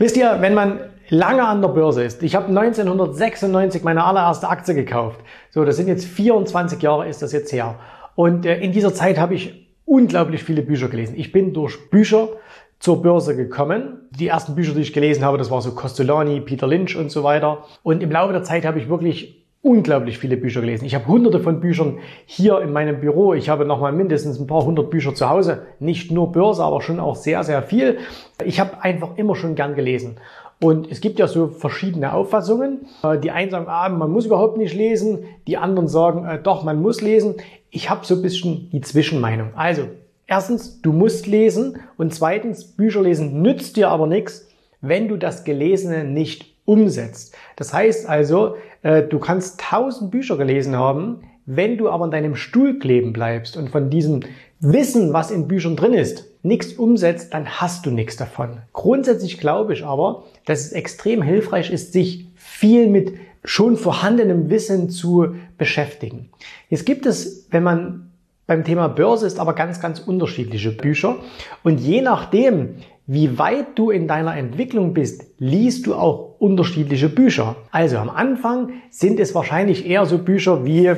Wisst ihr, wenn man lange an der Börse ist, ich habe 1996 meine allererste Aktie gekauft. So, das sind jetzt 24 Jahre ist das jetzt her. Und äh, in dieser Zeit habe ich unglaublich viele Bücher gelesen. Ich bin durch Bücher zur Börse gekommen. Die ersten Bücher, die ich gelesen habe, das war so Costolani, Peter Lynch und so weiter. Und im Laufe der Zeit habe ich wirklich unglaublich viele Bücher gelesen. Ich habe hunderte von Büchern hier in meinem Büro. Ich habe nochmal mindestens ein paar hundert Bücher zu Hause. Nicht nur Börse, aber schon auch sehr, sehr viel. Ich habe einfach immer schon gern gelesen. Und es gibt ja so verschiedene Auffassungen. Äh, die einen sagen, ah, man muss überhaupt nicht lesen. Die anderen sagen, äh, doch, man muss lesen. Ich habe so ein bisschen die Zwischenmeinung. Also, erstens, du musst lesen. Und zweitens, Bücher lesen nützt dir aber nichts, wenn du das Gelesene nicht umsetzt. Das heißt also, äh, du kannst tausend Bücher gelesen haben, wenn du aber in deinem Stuhl kleben bleibst und von diesem Wissen, was in Büchern drin ist, nichts umsetzt, dann hast du nichts davon. Grundsätzlich glaube ich aber, dass es extrem hilfreich ist, sich viel mit schon vorhandenem Wissen zu beschäftigen. Jetzt gibt es, wenn man beim Thema Börse ist, aber ganz, ganz unterschiedliche Bücher. Und je nachdem, wie weit du in deiner Entwicklung bist, liest du auch unterschiedliche Bücher. Also am Anfang sind es wahrscheinlich eher so Bücher wie,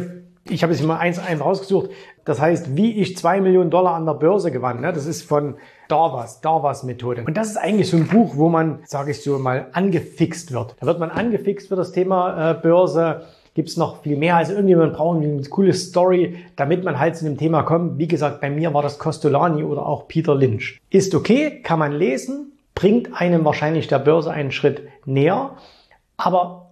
ich habe jetzt mal eins einfach rausgesucht, das heißt, wie ich zwei Millionen Dollar an der Börse gewann. Ne? Das ist von Darvas, Darvas Methode. Und das ist eigentlich so ein Buch, wo man, sage ich so mal, angefixt wird. Da wird man angefixt für das Thema äh, Börse gibt es noch viel mehr. Also irgendjemand braucht eine coole Story, damit man halt zu dem Thema kommt. Wie gesagt, bei mir war das Costolani oder auch Peter Lynch. Ist okay, kann man lesen, bringt einem wahrscheinlich der Börse einen Schritt näher. Aber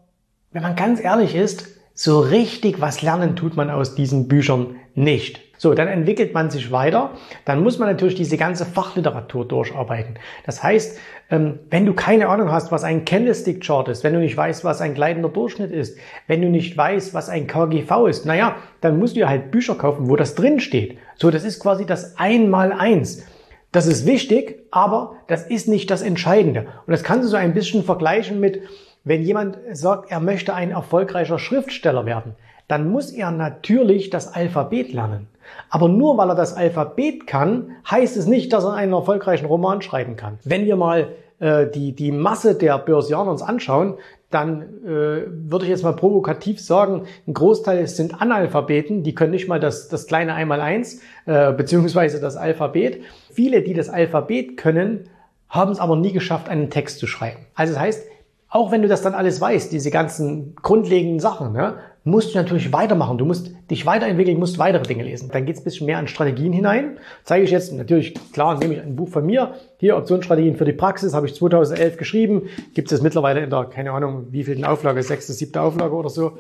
wenn man ganz ehrlich ist, so richtig was lernen tut man aus diesen Büchern nicht. So, dann entwickelt man sich weiter. Dann muss man natürlich diese ganze Fachliteratur durcharbeiten. Das heißt, ähm, wenn du keine Ahnung hast, was ein Candlestick-Chart ist, wenn du nicht weißt, was ein gleitender Durchschnitt ist, wenn du nicht weißt, was ein KGV ist, naja, dann musst du halt Bücher kaufen, wo das drin steht. So, das ist quasi das Einmaleins. Das ist wichtig, aber das ist nicht das Entscheidende. Und das kannst du so ein bisschen vergleichen mit, wenn jemand sagt, er möchte ein erfolgreicher Schriftsteller werden dann muss er natürlich das Alphabet lernen. Aber nur weil er das Alphabet kann, heißt es nicht, dass er einen erfolgreichen Roman schreiben kann. Wenn wir mal äh, die, die Masse der Börsianer uns anschauen, dann äh, würde ich jetzt mal provokativ sagen, ein Großteil sind Analphabeten, die können nicht mal das, das kleine Einmaleins äh, beziehungsweise das Alphabet. Viele, die das Alphabet können, haben es aber nie geschafft, einen Text zu schreiben. Also das heißt, auch wenn du das dann alles weißt, diese ganzen grundlegenden Sachen, ne, musst du natürlich weitermachen. Du musst dich weiterentwickeln, musst weitere Dinge lesen. Dann geht es ein bisschen mehr an Strategien hinein. Zeige ich jetzt natürlich, klar, nehme ich ein Buch von mir. Hier, Optionsstrategien für die Praxis, habe ich 2011 geschrieben. Gibt es mittlerweile in der, keine Ahnung, wie viel Auflage, sechste, siebte Auflage oder so.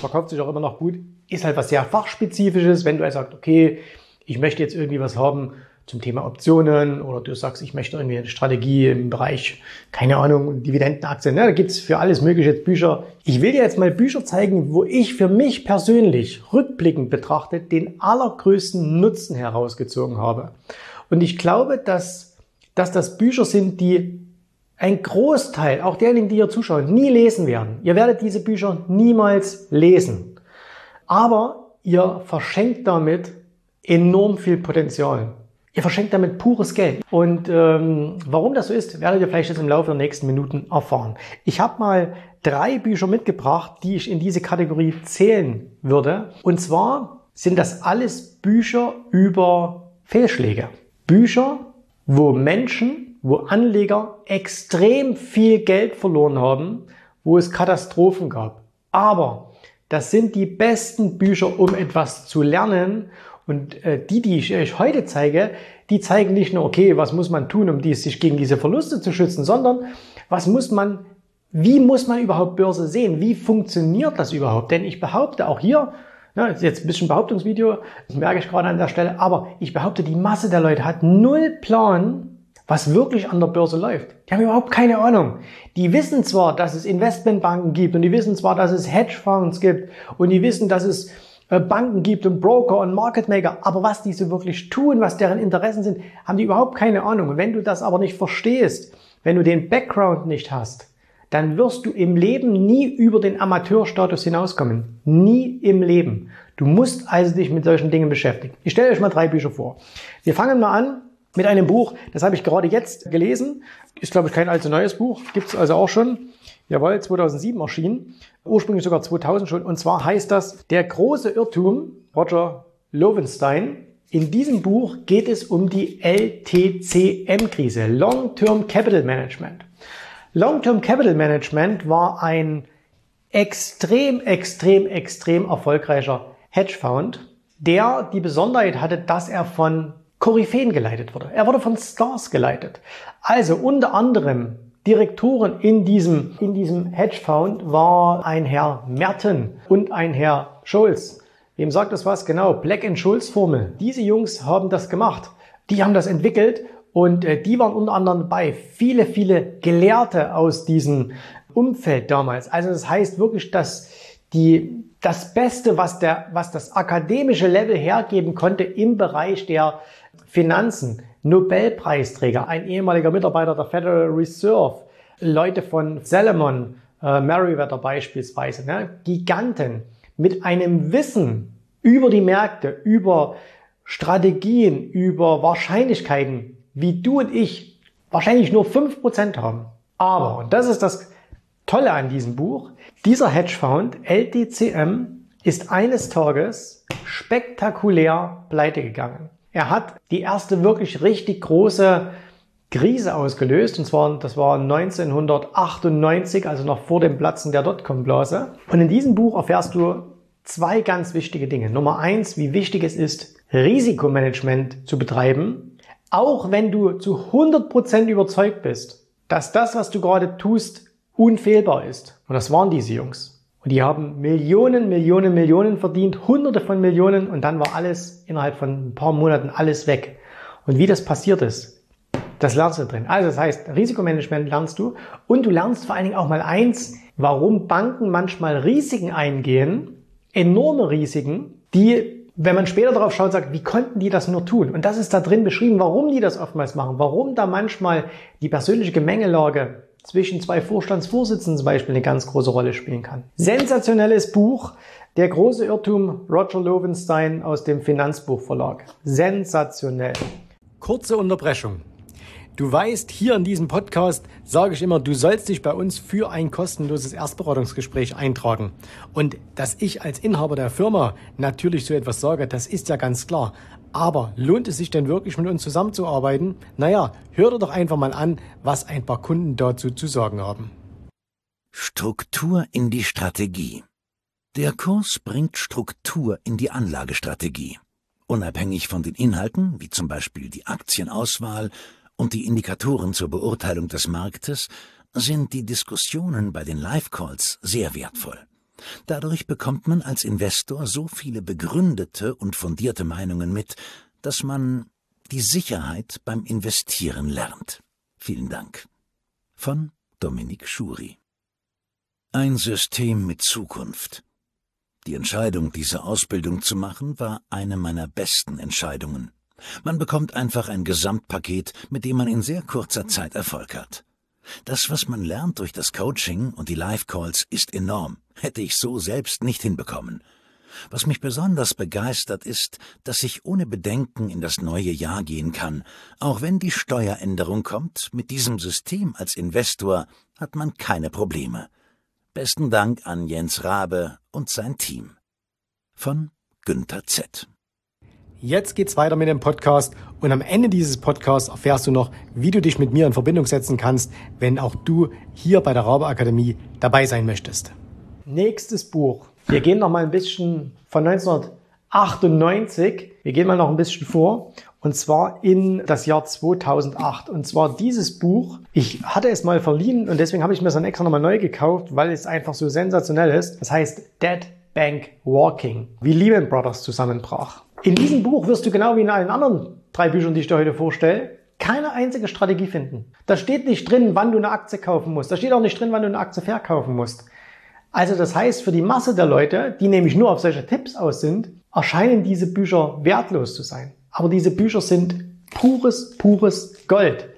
Verkauft sich auch immer noch gut. Ist halt was sehr fachspezifisches. Wenn du halt sagst, okay, ich möchte jetzt irgendwie was haben, zum Thema Optionen oder du sagst, ich möchte irgendwie eine Strategie im Bereich, keine Ahnung, Dividendenaktien. Ja, da gibt's für alles mögliche Bücher. Ich will dir jetzt mal Bücher zeigen, wo ich für mich persönlich rückblickend betrachtet den allergrößten Nutzen herausgezogen habe. Und ich glaube, dass, dass das Bücher sind, die ein Großteil, auch derjenigen, die hier zuschauen, nie lesen werden. Ihr werdet diese Bücher niemals lesen. Aber ihr verschenkt damit enorm viel Potenzial. Ihr verschenkt damit pures Geld. Und ähm, warum das so ist, werdet ihr vielleicht jetzt im Laufe der nächsten Minuten erfahren. Ich habe mal drei Bücher mitgebracht, die ich in diese Kategorie zählen würde. Und zwar sind das alles Bücher über Fehlschläge. Bücher, wo Menschen, wo Anleger extrem viel Geld verloren haben, wo es Katastrophen gab. Aber das sind die besten Bücher, um etwas zu lernen. Und äh, die, die ich euch heute zeige, die zeigen nicht nur, okay, was muss man tun, um die, sich gegen diese Verluste zu schützen, sondern was muss man, wie muss man überhaupt Börse sehen? Wie funktioniert das überhaupt? Denn ich behaupte auch hier, na, ist jetzt ein bisschen Behauptungsvideo, das merke ich gerade an der Stelle, aber ich behaupte, die Masse der Leute hat null Plan, was wirklich an der Börse läuft. Die haben überhaupt keine Ahnung. Die wissen zwar, dass es Investmentbanken gibt und die wissen zwar, dass es Hedgefonds gibt und die wissen, dass es Banken gibt und Broker und Market Maker, aber was diese wirklich tun, was deren Interessen sind, haben die überhaupt keine Ahnung. Und wenn du das aber nicht verstehst, wenn du den Background nicht hast, dann wirst du im Leben nie über den Amateurstatus hinauskommen. Nie im Leben. Du musst also dich mit solchen Dingen beschäftigen. Ich stelle euch mal drei Bücher vor. Wir fangen mal an mit einem Buch, das habe ich gerade jetzt gelesen. Ist, glaube ich, kein allzu neues Buch. Gibt es also auch schon. Jawohl, 2007 erschienen. Ursprünglich sogar 2000 schon. Und zwar heißt das Der große Irrtum, Roger Lowenstein. In diesem Buch geht es um die LTCM-Krise, Long-Term Capital Management. Long-Term Capital Management war ein extrem, extrem, extrem erfolgreicher Hedgefonds, der die Besonderheit hatte, dass er von Koryphäen geleitet wurde. Er wurde von Stars geleitet. Also unter anderem Direktoren in diesem, in diesem Hedgefonds war ein Herr Merten und ein Herr Scholz. Wem sagt das was? Genau, Black and Schulz Formel. Diese Jungs haben das gemacht. Die haben das entwickelt und äh, die waren unter anderem dabei. Viele, viele Gelehrte aus diesem Umfeld damals. Also das heißt wirklich, dass die, das Beste, was der, was das akademische Level hergeben konnte im Bereich der Finanzen, Nobelpreisträger, ein ehemaliger Mitarbeiter der Federal Reserve, Leute von Salomon, äh, Meriwether beispielsweise, ne? Giganten mit einem Wissen über die Märkte, über Strategien, über Wahrscheinlichkeiten, wie du und ich wahrscheinlich nur fünf Prozent haben. Aber, und das ist das Tolle an diesem Buch, dieser Hedgefonds LTCM ist eines Tages spektakulär pleite gegangen. Er hat die erste wirklich richtig große Krise ausgelöst, und zwar, das war 1998, also noch vor dem Platzen der Dotcom-Blase. Und in diesem Buch erfährst du zwei ganz wichtige Dinge. Nummer eins, wie wichtig es ist, Risikomanagement zu betreiben, auch wenn du zu 100% überzeugt bist, dass das, was du gerade tust, unfehlbar ist. Und das waren diese Jungs. Und die haben Millionen, Millionen, Millionen verdient, hunderte von Millionen und dann war alles innerhalb von ein paar Monaten alles weg. Und wie das passiert ist, das lernst du drin. Also das heißt, Risikomanagement lernst du und du lernst vor allen Dingen auch mal eins, warum Banken manchmal Risiken eingehen, enorme Risiken, die, wenn man später darauf schaut, sagt, wie konnten die das nur tun? Und das ist da drin beschrieben, warum die das oftmals machen, warum da manchmal die persönliche Gemengelage zwischen zwei Vorstandsvorsitzenden zum Beispiel eine ganz große Rolle spielen kann. Sensationelles Buch. Der große Irrtum Roger Lowenstein aus dem Finanzbuchverlag. Sensationell. Kurze Unterbrechung. Du weißt, hier in diesem Podcast sage ich immer, du sollst dich bei uns für ein kostenloses Erstberatungsgespräch eintragen. Und dass ich als Inhaber der Firma natürlich so etwas sage, das ist ja ganz klar. Aber lohnt es sich denn wirklich mit uns zusammenzuarbeiten? Naja, hör dir doch einfach mal an, was ein paar Kunden dazu zu sagen haben. Struktur in die Strategie. Der Kurs bringt Struktur in die Anlagestrategie. Unabhängig von den Inhalten, wie zum Beispiel die Aktienauswahl und die Indikatoren zur Beurteilung des Marktes, sind die Diskussionen bei den Live-Calls sehr wertvoll. Dadurch bekommt man als Investor so viele begründete und fundierte Meinungen mit, dass man die Sicherheit beim Investieren lernt. Vielen Dank. Von Dominik Schuri. Ein System mit Zukunft. Die Entscheidung, diese Ausbildung zu machen, war eine meiner besten Entscheidungen. Man bekommt einfach ein Gesamtpaket, mit dem man in sehr kurzer Zeit Erfolg hat. Das, was man lernt durch das Coaching und die Live-Calls, ist enorm. Hätte ich so selbst nicht hinbekommen. Was mich besonders begeistert ist, dass ich ohne Bedenken in das neue Jahr gehen kann. Auch wenn die Steueränderung kommt, mit diesem System als Investor hat man keine Probleme. Besten Dank an Jens Rabe und sein Team. Von Günther Z. Jetzt geht's weiter mit dem Podcast und am Ende dieses Podcasts erfährst du noch, wie du dich mit mir in Verbindung setzen kannst, wenn auch du hier bei der Rauber Akademie dabei sein möchtest. Nächstes Buch. Wir gehen noch mal ein bisschen von 1998. Wir gehen mal noch ein bisschen vor und zwar in das Jahr 2008. Und zwar dieses Buch, ich hatte es mal verliehen und deswegen habe ich mir es dann extra nochmal neu gekauft, weil es einfach so sensationell ist. Das heißt Dead Bank Walking, wie Lehman Brothers zusammenbrach. In diesem Buch wirst du genau wie in allen anderen drei Büchern, die ich dir heute vorstelle, keine einzige Strategie finden. Da steht nicht drin, wann du eine Aktie kaufen musst. Da steht auch nicht drin, wann du eine Aktie verkaufen musst. Also das heißt, für die Masse der Leute, die nämlich nur auf solche Tipps aus sind, erscheinen diese Bücher wertlos zu sein. Aber diese Bücher sind pures, pures Gold.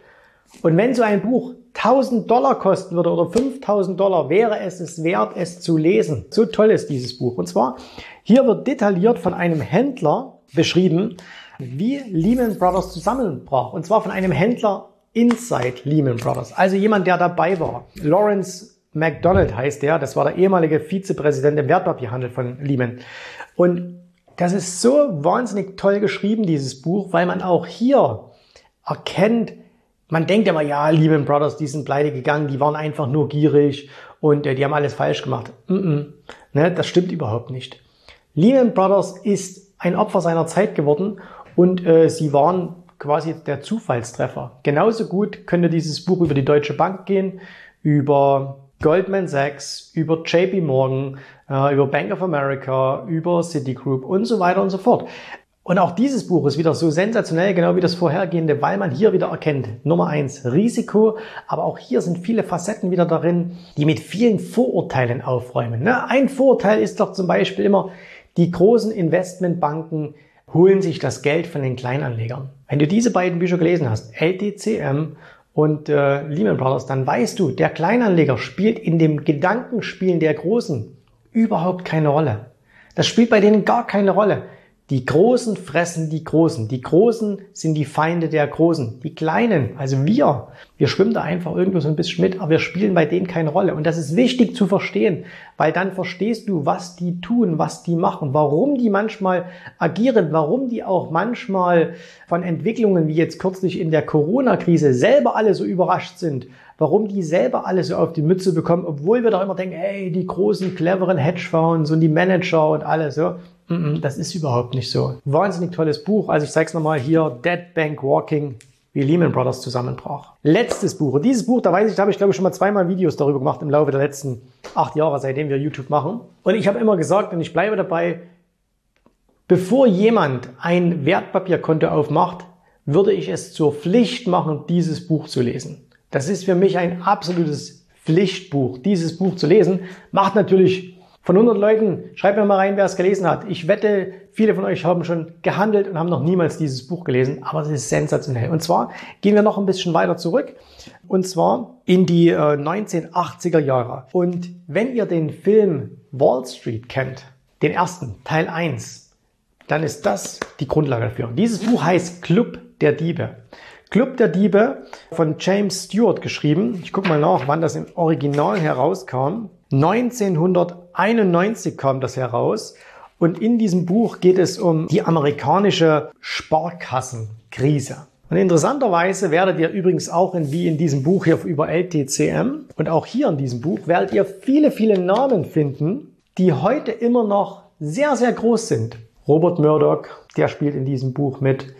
Und wenn so ein Buch 1000 Dollar kosten würde oder 5000 Dollar, wäre es es wert, es zu lesen. So toll ist dieses Buch. Und zwar, hier wird detailliert von einem Händler beschrieben, wie Lehman Brothers zusammenbrach. Und zwar von einem Händler inside Lehman Brothers. Also jemand, der dabei war. Lawrence McDonald heißt der. Das war der ehemalige Vizepräsident im Wertpapierhandel von Lehman. Und das ist so wahnsinnig toll geschrieben, dieses Buch, weil man auch hier erkennt, man denkt immer, ja, Lehman Brothers, die sind pleite gegangen, die waren einfach nur gierig und äh, die haben alles falsch gemacht. Mm -mm. Ne, das stimmt überhaupt nicht. Lehman Brothers ist ein Opfer seiner Zeit geworden und äh, sie waren quasi der Zufallstreffer. Genauso gut könnte dieses Buch über die Deutsche Bank gehen, über Goldman Sachs, über JP Morgan, äh, über Bank of America, über Citigroup und so weiter und so fort. Und auch dieses Buch ist wieder so sensationell, genau wie das vorhergehende, weil man hier wieder erkennt, Nummer eins, Risiko, aber auch hier sind viele Facetten wieder darin, die mit vielen Vorurteilen aufräumen. Ne? Ein Vorurteil ist doch zum Beispiel immer, die großen Investmentbanken holen sich das Geld von den Kleinanlegern. Wenn du diese beiden Bücher gelesen hast, LTCM und äh, Lehman Brothers, dann weißt du, der Kleinanleger spielt in dem Gedankenspielen der Großen überhaupt keine Rolle. Das spielt bei denen gar keine Rolle. Die Großen fressen die Großen. Die Großen sind die Feinde der Großen. Die Kleinen, also wir, wir schwimmen da einfach irgendwo so ein bisschen mit, aber wir spielen bei denen keine Rolle. Und das ist wichtig zu verstehen, weil dann verstehst du, was die tun, was die machen, warum die manchmal agieren, warum die auch manchmal von Entwicklungen wie jetzt kürzlich in der Corona-Krise selber alle so überrascht sind warum die selber alle so auf die Mütze bekommen, obwohl wir doch immer denken, hey, die großen, cleveren Hedgefonds und die Manager und alles, so. Das ist überhaupt nicht so. Wahnsinnig tolles Buch. Also ich zeige es nochmal hier. Dead Bank Walking, wie Lehman Brothers zusammenbrach. Letztes Buch. Und dieses Buch, da weiß ich, da habe ich glaube ich schon mal zweimal Videos darüber gemacht im Laufe der letzten acht Jahre, seitdem wir YouTube machen. Und ich habe immer gesagt, und ich bleibe dabei, bevor jemand ein Wertpapierkonto aufmacht, würde ich es zur Pflicht machen, dieses Buch zu lesen. Das ist für mich ein absolutes Pflichtbuch, dieses Buch zu lesen. Macht natürlich von 100 Leuten, schreibt mir mal rein, wer es gelesen hat. Ich wette, viele von euch haben schon gehandelt und haben noch niemals dieses Buch gelesen, aber es ist sensationell. Und zwar gehen wir noch ein bisschen weiter zurück und zwar in die äh, 1980er Jahre. Und wenn ihr den Film Wall Street kennt, den ersten, Teil 1, dann ist das die Grundlage dafür. Dieses Buch heißt Club der Diebe. Club der Diebe von James Stewart geschrieben. Ich gucke mal nach, wann das im Original herauskam. 1991 kam das heraus und in diesem Buch geht es um die amerikanische Sparkassenkrise. Und interessanterweise werdet ihr übrigens auch in, wie in diesem Buch hier über LTCM und auch hier in diesem Buch werdet ihr viele, viele Namen finden, die heute immer noch sehr, sehr groß sind. Robert Murdoch, der spielt in diesem Buch mit.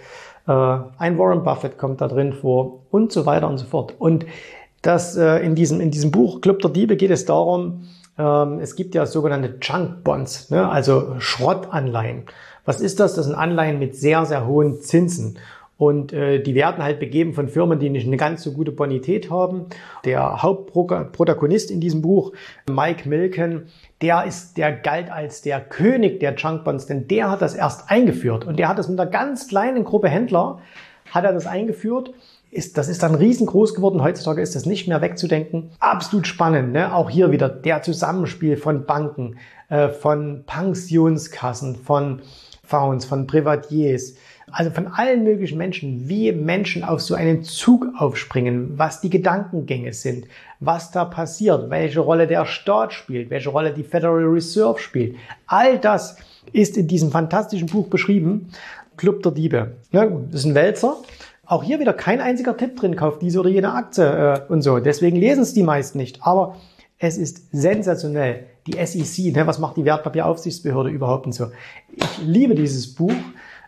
Äh, ein Warren Buffett kommt da drin vor und so weiter und so fort. Und dass äh, in, diesem, in diesem Buch Club der Diebe geht es darum, es gibt ja sogenannte Junk Bonds, ne? also Schrottanleihen. Was ist das? Das sind Anleihen mit sehr, sehr hohen Zinsen. Und äh, die werden halt begeben von Firmen, die nicht eine ganz so gute Bonität haben. Der Hauptprotagonist in diesem Buch, Mike Milken, der ist, der galt als der König der Junk Bonds, denn der hat das erst eingeführt. Und der hat das mit einer ganz kleinen Gruppe Händler, hat er das eingeführt ist, das ist dann riesengroß geworden. Heutzutage ist das nicht mehr wegzudenken. Absolut spannend. Ne? Auch hier wieder der Zusammenspiel von Banken, äh, von Pensionskassen, von Fonds, von Privatiers. Also von allen möglichen Menschen, wie Menschen auf so einen Zug aufspringen, was die Gedankengänge sind, was da passiert, welche Rolle der Staat spielt, welche Rolle die Federal Reserve spielt. All das ist in diesem fantastischen Buch beschrieben. Club der Diebe. Ja, das ist ein Wälzer. Auch hier wieder kein einziger Tipp drin, kauft diese oder jene Aktie äh, und so. Deswegen lesen es die meisten nicht. Aber es ist sensationell. Die SEC, ne, was macht die Wertpapieraufsichtsbehörde überhaupt und so. Ich liebe dieses Buch.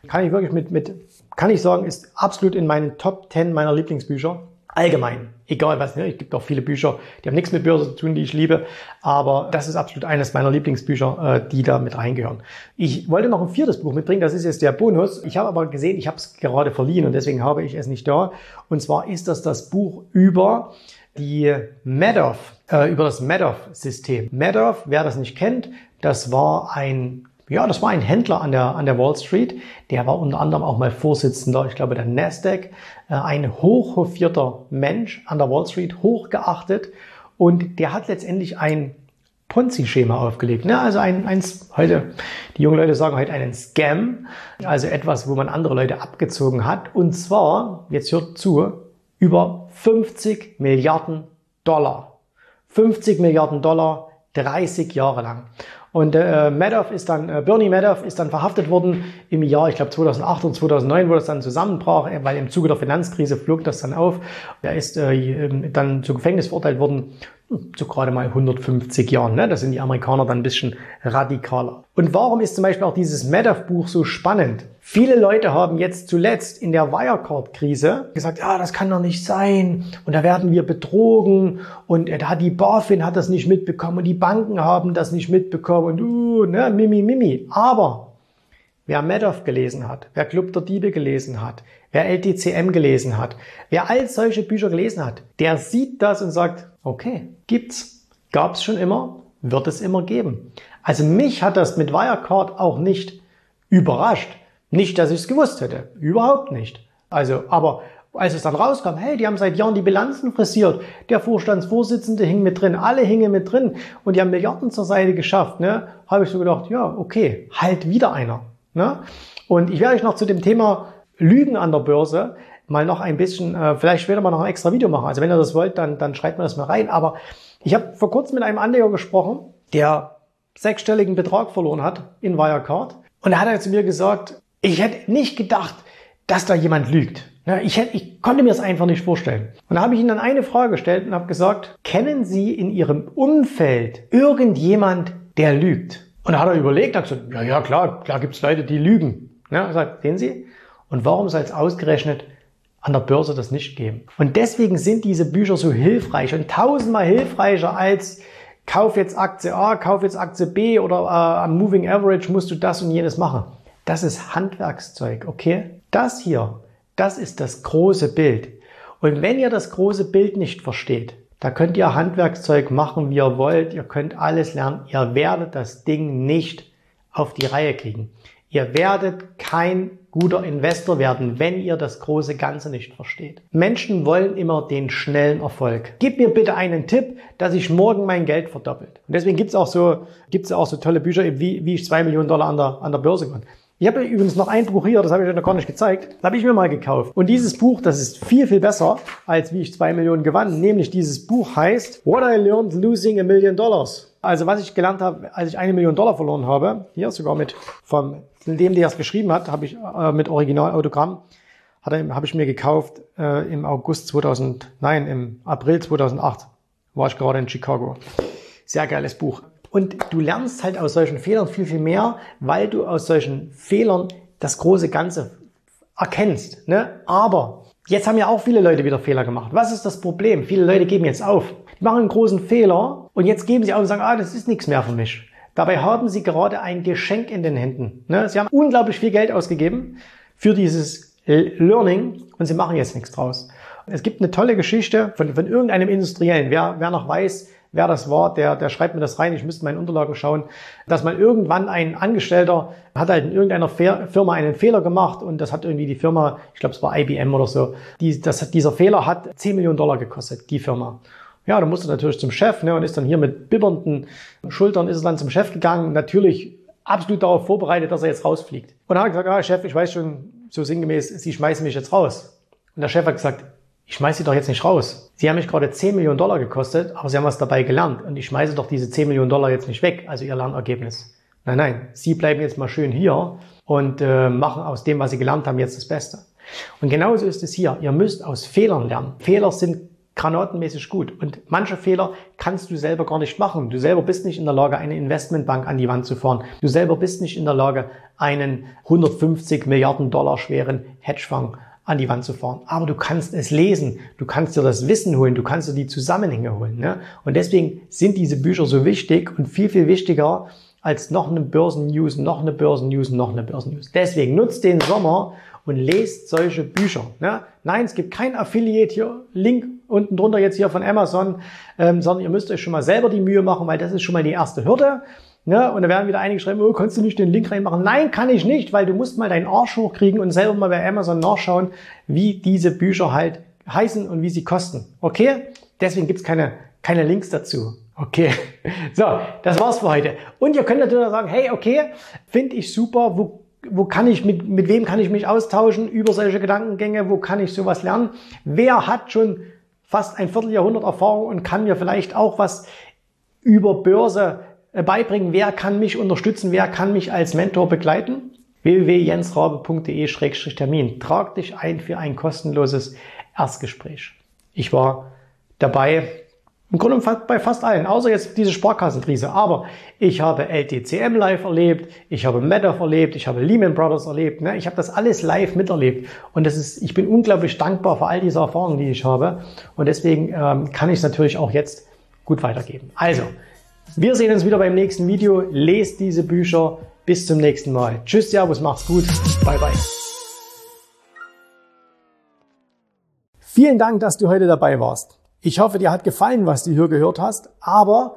Kann ich wirklich mit, mit, kann ich sagen, ist absolut in meinen Top 10 meiner Lieblingsbücher. Allgemein. Egal was, ne? es gibt auch viele Bücher, die haben nichts mit Börse zu tun, die ich liebe. Aber das ist absolut eines meiner Lieblingsbücher, äh, die da mit reingehören. Ich wollte noch ein viertes Buch mitbringen, das ist jetzt der Bonus. Ich habe aber gesehen, ich habe es gerade verliehen und deswegen habe ich es nicht da. Und zwar ist das das Buch über die Madoff, äh, über das Madoff-System. Madoff, wer das nicht kennt, das war ein ja, das war ein Händler an der, an der Wall Street. Der war unter anderem auch mal Vorsitzender, ich glaube, der Nasdaq. Äh, ein hochhofierter Mensch an der Wall Street, hochgeachtet. Und der hat letztendlich ein Ponzi-Schema aufgelegt. Ne? Also ein, eins, heute, die jungen Leute sagen heute einen Scam. Also etwas, wo man andere Leute abgezogen hat. Und zwar, jetzt hört zu, über 50 Milliarden Dollar. 50 Milliarden Dollar, 30 Jahre lang. Und äh, Madoff ist dann, äh, Bernie Madoff ist dann verhaftet worden im Jahr, ich glaube 2008 und 2009, wo das dann zusammenbrach, äh, weil im Zuge der Finanzkrise flog das dann auf. Er ist äh, ähm, dann zu Gefängnis verurteilt worden so gerade mal 150 Jahren. Ne? Da sind die Amerikaner dann ein bisschen radikaler. Und warum ist zum Beispiel auch dieses Madoff-Buch so spannend? Viele Leute haben jetzt zuletzt in der Wirecard-Krise gesagt, ja, das kann doch nicht sein und da werden wir betrogen und äh, da hat die BaFin hat das nicht mitbekommen und die Banken haben das nicht mitbekommen und uh, ne, mimi, mimi. Aber wer Madoff gelesen hat, wer Club der Diebe gelesen hat, wer LTCM gelesen hat, wer all solche Bücher gelesen hat, der sieht das und sagt, okay, gibt's, gab's schon immer, wird es immer geben. Also mich hat das mit Wirecard auch nicht überrascht. Nicht, dass ich es gewusst hätte. Überhaupt nicht. Also, aber als es dann rauskam, hey, die haben seit Jahren die Bilanzen frisiert, der Vorstandsvorsitzende hing mit drin, alle hingen mit drin und die haben Milliarden zur Seite geschafft, ne, habe ich so gedacht, ja, okay, halt wieder einer. Ne? Und ich werde euch noch zu dem Thema Lügen an der Börse mal noch ein bisschen, äh, vielleicht später mal noch ein extra Video machen. Also wenn ihr das wollt, dann, dann schreibt mir das mal rein. Aber ich habe vor kurzem mit einem Anleger gesprochen, der sechsstelligen Betrag verloren hat in Wirecard. Und er hat zu mir gesagt, ich hätte nicht gedacht, dass da jemand lügt. Ich, hätte, ich konnte mir das einfach nicht vorstellen. Und da habe ich ihm dann eine Frage gestellt und habe gesagt, kennen Sie in Ihrem Umfeld irgendjemand, der lügt? Und da hat er überlegt, hat gesagt, ja, ja, klar, klar gibt es Leute, die lügen. Ja, sagt, sehen Sie? Und warum soll es ausgerechnet an der Börse das nicht geben? Und deswegen sind diese Bücher so hilfreich und tausendmal hilfreicher als kauf jetzt Aktie A, kauf jetzt Aktie B oder äh, am Moving Average musst du das und jenes machen. Das ist Handwerkszeug, okay? Das hier, das ist das große Bild. Und wenn ihr das große Bild nicht versteht, da könnt ihr Handwerkszeug machen, wie ihr wollt. Ihr könnt alles lernen. Ihr werdet das Ding nicht auf die Reihe kriegen. Ihr werdet kein guter Investor werden, wenn ihr das große Ganze nicht versteht. Menschen wollen immer den schnellen Erfolg. Gib mir bitte einen Tipp, dass ich morgen mein Geld verdoppelt. Und deswegen gibt's auch so, gibt's auch so tolle Bücher, wie, wie ich zwei Millionen Dollar an der, an der Börse gewinne. Ich habe übrigens noch ein Buch hier, das habe ich euch noch gar nicht gezeigt. Das habe ich mir mal gekauft. Und dieses Buch, das ist viel, viel besser, als wie ich zwei Millionen gewann. Nämlich dieses Buch heißt What I Learned Losing a Million Dollars. Also was ich gelernt habe, als ich eine Million Dollar verloren habe, hier sogar mit vom dem, der es geschrieben hat, habe ich äh, mit Originalautogramm, habe ich mir gekauft äh, im August 2000, nein, im April 2008 war ich gerade in Chicago. Sehr geiles Buch. Und du lernst halt aus solchen Fehlern viel, viel mehr, weil du aus solchen Fehlern das große Ganze erkennst. Ne? Aber jetzt haben ja auch viele Leute wieder Fehler gemacht. Was ist das Problem? Viele Leute geben jetzt auf. Die machen einen großen Fehler und jetzt geben sie auf und sagen, ah, das ist nichts mehr für mich. Dabei haben sie gerade ein Geschenk in den Händen. Ne? Sie haben unglaublich viel Geld ausgegeben für dieses Learning und sie machen jetzt nichts draus. Es gibt eine tolle Geschichte von, von irgendeinem Industriellen. Wer, wer noch weiß, wer das war, der, der schreibt mir das rein. Ich müsste meine Unterlagen schauen, dass mal irgendwann ein Angestellter hat halt in irgendeiner Firma einen Fehler gemacht und das hat irgendwie die Firma, ich glaube es war IBM oder so, die, das, dieser Fehler hat 10 Millionen Dollar gekostet, die Firma. Ja, da musste natürlich zum Chef ne, und ist dann hier mit bibbernden Schultern ist er dann zum Chef gegangen. Natürlich absolut darauf vorbereitet, dass er jetzt rausfliegt. Und er hat gesagt, ah, Chef, ich weiß schon so sinngemäß, Sie schmeißen mich jetzt raus. Und der Chef hat gesagt, ich schmeiße Sie doch jetzt nicht raus. Sie haben mich gerade 10 Millionen Dollar gekostet, aber Sie haben was dabei gelernt. Und ich schmeiße doch diese 10 Millionen Dollar jetzt nicht weg, also Ihr Lernergebnis. Nein, nein, Sie bleiben jetzt mal schön hier und äh, machen aus dem, was sie gelernt haben, jetzt das Beste. Und genauso ist es hier. Ihr müsst aus Fehlern lernen. Fehler sind granatenmäßig gut. Und manche Fehler kannst du selber gar nicht machen. Du selber bist nicht in der Lage, eine Investmentbank an die Wand zu fahren. Du selber bist nicht in der Lage, einen 150 Milliarden Dollar schweren Hedgefonds an die Wand zu fahren. Aber du kannst es lesen, du kannst dir das Wissen holen, du kannst dir die Zusammenhänge holen. Ne? Und deswegen sind diese Bücher so wichtig und viel, viel wichtiger als noch eine Börsennews, noch eine Börsennews, noch eine Börsennews. Deswegen nutzt den Sommer und lest solche Bücher. Ne? Nein, es gibt kein Affiliate hier, Link unten drunter jetzt hier von Amazon, ähm, sondern ihr müsst euch schon mal selber die Mühe machen, weil das ist schon mal die erste Hürde. Ne? Und da werden wieder einige schreiben, oh, kannst du nicht den Link reinmachen? Nein, kann ich nicht, weil du musst mal deinen Arsch hochkriegen und selber mal bei Amazon nachschauen, wie diese Bücher halt heißen und wie sie kosten. Okay? Deswegen gibt's keine, keine Links dazu. Okay, so, das war's für heute. Und ihr könnt natürlich sagen, hey, okay, finde ich super, wo wo kann ich mit, mit wem kann ich mich austauschen über solche Gedankengänge, wo kann ich sowas lernen? Wer hat schon fast ein Vierteljahrhundert Erfahrung und kann mir vielleicht auch was über Börse beibringen? Wer kann mich unterstützen? Wer kann mich als Mentor begleiten? www.jensrabe.de-termin. Trag dich ein für ein kostenloses Erstgespräch. Ich war dabei im Grunde bei fast allen, außer jetzt diese Sparkassenkrise. Aber ich habe LTCM live erlebt, ich habe Madoff erlebt, ich habe Lehman Brothers erlebt. Ne? Ich habe das alles live miterlebt. Und das ist, ich bin unglaublich dankbar für all diese Erfahrungen, die ich habe. Und deswegen ähm, kann ich es natürlich auch jetzt gut weitergeben. Also, wir sehen uns wieder beim nächsten Video. Lest diese Bücher. Bis zum nächsten Mal. Tschüss, Servus, macht's gut. Bye, bye. Vielen Dank, dass du heute dabei warst. Ich hoffe, dir hat gefallen, was du hier gehört hast, aber